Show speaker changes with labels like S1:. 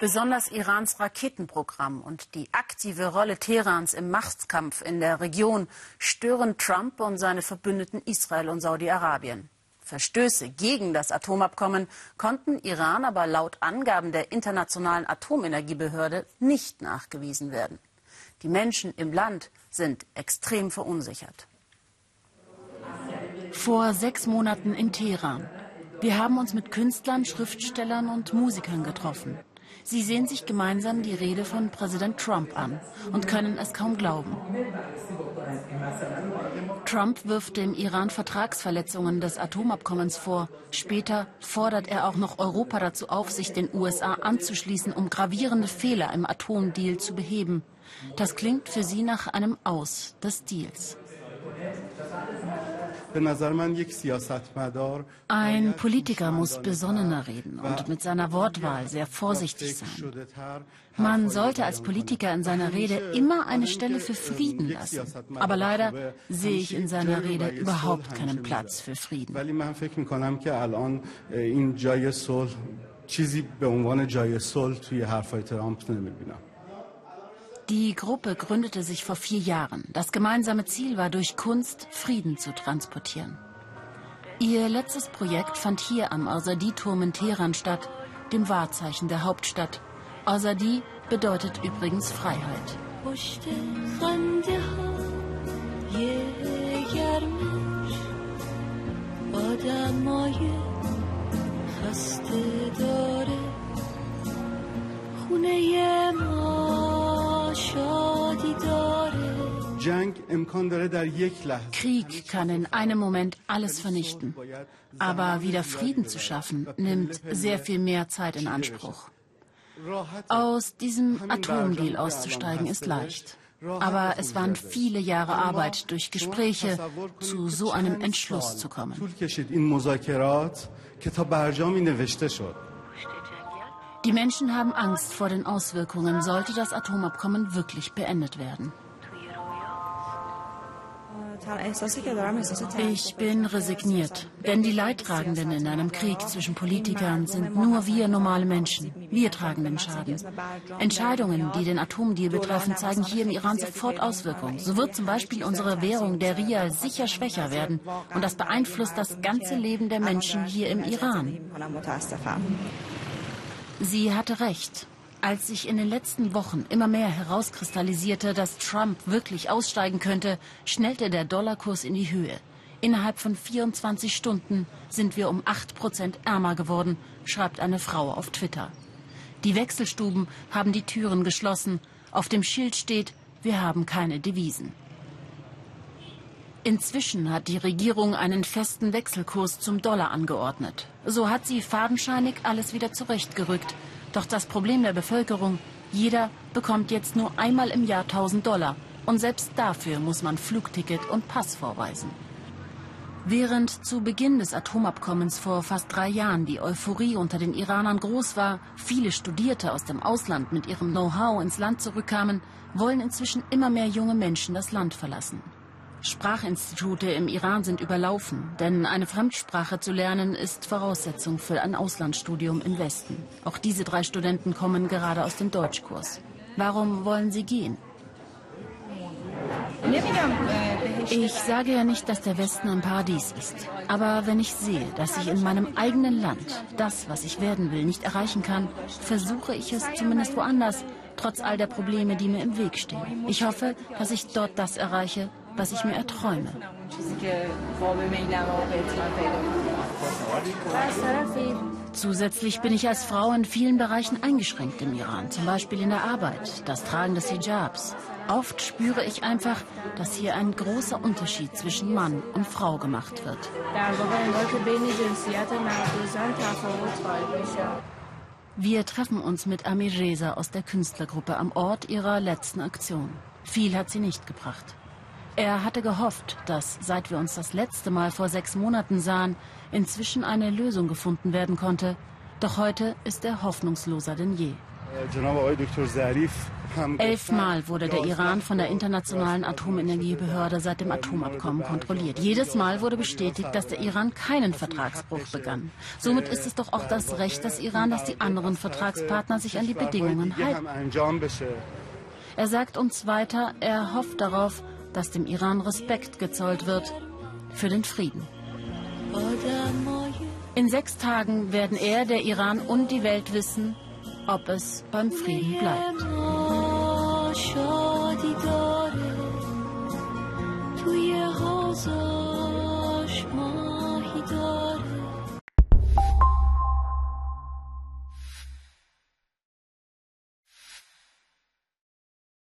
S1: Besonders Irans Raketenprogramm und die aktive Rolle Teherans im Machtkampf in der Region stören Trump und seine Verbündeten Israel und Saudi-Arabien. Verstöße gegen das Atomabkommen konnten Iran aber laut Angaben der Internationalen Atomenergiebehörde nicht nachgewiesen werden. Die Menschen im Land sind extrem verunsichert.
S2: Vor sechs Monaten in Teheran. Wir haben uns mit Künstlern, Schriftstellern und Musikern getroffen. Sie sehen sich gemeinsam die Rede von Präsident Trump an und können es kaum glauben. Trump wirft dem Iran Vertragsverletzungen des Atomabkommens vor. Später fordert er auch noch Europa dazu auf, sich den USA anzuschließen, um gravierende Fehler im Atomdeal zu beheben. Das klingt für sie nach einem Aus des Deals.
S1: Ein Politiker muss besonnener reden und mit seiner Wortwahl sehr vorsichtig sein. Man sollte als Politiker in seiner Rede immer eine Stelle für Frieden lassen. Aber leider sehe ich in seiner Rede überhaupt keinen Platz für Frieden. چیزی به عنوان جای صلح توی حرفای ترامپ نمیبینم die Gruppe gründete sich vor vier Jahren. Das gemeinsame Ziel war, durch Kunst Frieden zu transportieren. Ihr letztes Projekt fand hier am Azadi-Turm in Teheran statt, dem Wahrzeichen der Hauptstadt. Azadi bedeutet übrigens Freiheit. خونه Krieg kann in einem Moment alles vernichten. Aber wieder Frieden zu schaffen, nimmt sehr viel mehr Zeit in Anspruch. Aus diesem Atomdeal auszusteigen ist leicht. Aber es waren viele Jahre Arbeit durch Gespräche, zu so einem Entschluss zu kommen. Die Menschen haben Angst vor den Auswirkungen, sollte das Atomabkommen wirklich beendet werden. Ich bin resigniert, denn die Leidtragenden in einem Krieg zwischen Politikern sind nur wir normale Menschen. Wir tragen den Schaden. Entscheidungen, die den Atomdeal betreffen, zeigen hier im Iran sofort Auswirkungen. So wird zum Beispiel unsere Währung, der Rial, sicher schwächer werden. Und das beeinflusst das ganze Leben der Menschen hier im Iran. Sie hatte recht. Als sich in den letzten Wochen immer mehr herauskristallisierte, dass Trump wirklich aussteigen könnte, schnellte der Dollarkurs in die Höhe. Innerhalb von 24 Stunden sind wir um 8 Prozent ärmer geworden, schreibt eine Frau auf Twitter. Die Wechselstuben haben die Türen geschlossen. Auf dem Schild steht, wir haben keine Devisen. Inzwischen hat die Regierung einen festen Wechselkurs zum Dollar angeordnet. So hat sie fadenscheinig alles wieder zurechtgerückt. Doch das Problem der Bevölkerung, jeder bekommt jetzt nur einmal im Jahr 1000 Dollar. Und selbst dafür muss man Flugticket und Pass vorweisen. Während zu Beginn des Atomabkommens vor fast drei Jahren die Euphorie unter den Iranern groß war, viele Studierte aus dem Ausland mit ihrem Know-how ins Land zurückkamen, wollen inzwischen immer mehr junge Menschen das Land verlassen. Sprachinstitute im Iran sind überlaufen, denn eine Fremdsprache zu lernen ist Voraussetzung für ein Auslandsstudium im Westen. Auch diese drei Studenten kommen gerade aus dem Deutschkurs. Warum wollen sie gehen? Ich sage ja nicht, dass der Westen ein Paradies ist. Aber wenn ich sehe, dass ich in meinem eigenen Land das, was ich werden will, nicht erreichen kann, versuche ich es zumindest woanders, trotz all der Probleme, die mir im Weg stehen. Ich hoffe, dass ich dort das erreiche, was ich mir erträume. Zusätzlich bin ich als Frau in vielen Bereichen eingeschränkt im Iran, zum Beispiel in der Arbeit, das Tragen des Hijabs. Oft spüre ich einfach, dass hier ein großer Unterschied zwischen Mann und Frau gemacht wird. Wir treffen uns mit Amir Reza aus der Künstlergruppe am Ort ihrer letzten Aktion. Viel hat sie nicht gebracht. Er hatte gehofft, dass, seit wir uns das letzte Mal vor sechs Monaten sahen, inzwischen eine Lösung gefunden werden konnte. Doch heute ist er hoffnungsloser denn je. Elfmal wurde der Iran von der Internationalen Atomenergiebehörde seit dem Atomabkommen kontrolliert. Jedes Mal wurde bestätigt, dass der Iran keinen Vertragsbruch begann. Somit ist es doch auch das Recht des Iran, dass die anderen Vertragspartner sich an die Bedingungen halten. Er sagt uns weiter, er hofft darauf, dass dem Iran Respekt gezollt wird für den Frieden. In sechs Tagen werden er, der Iran und die Welt wissen, ob es beim Frieden bleibt.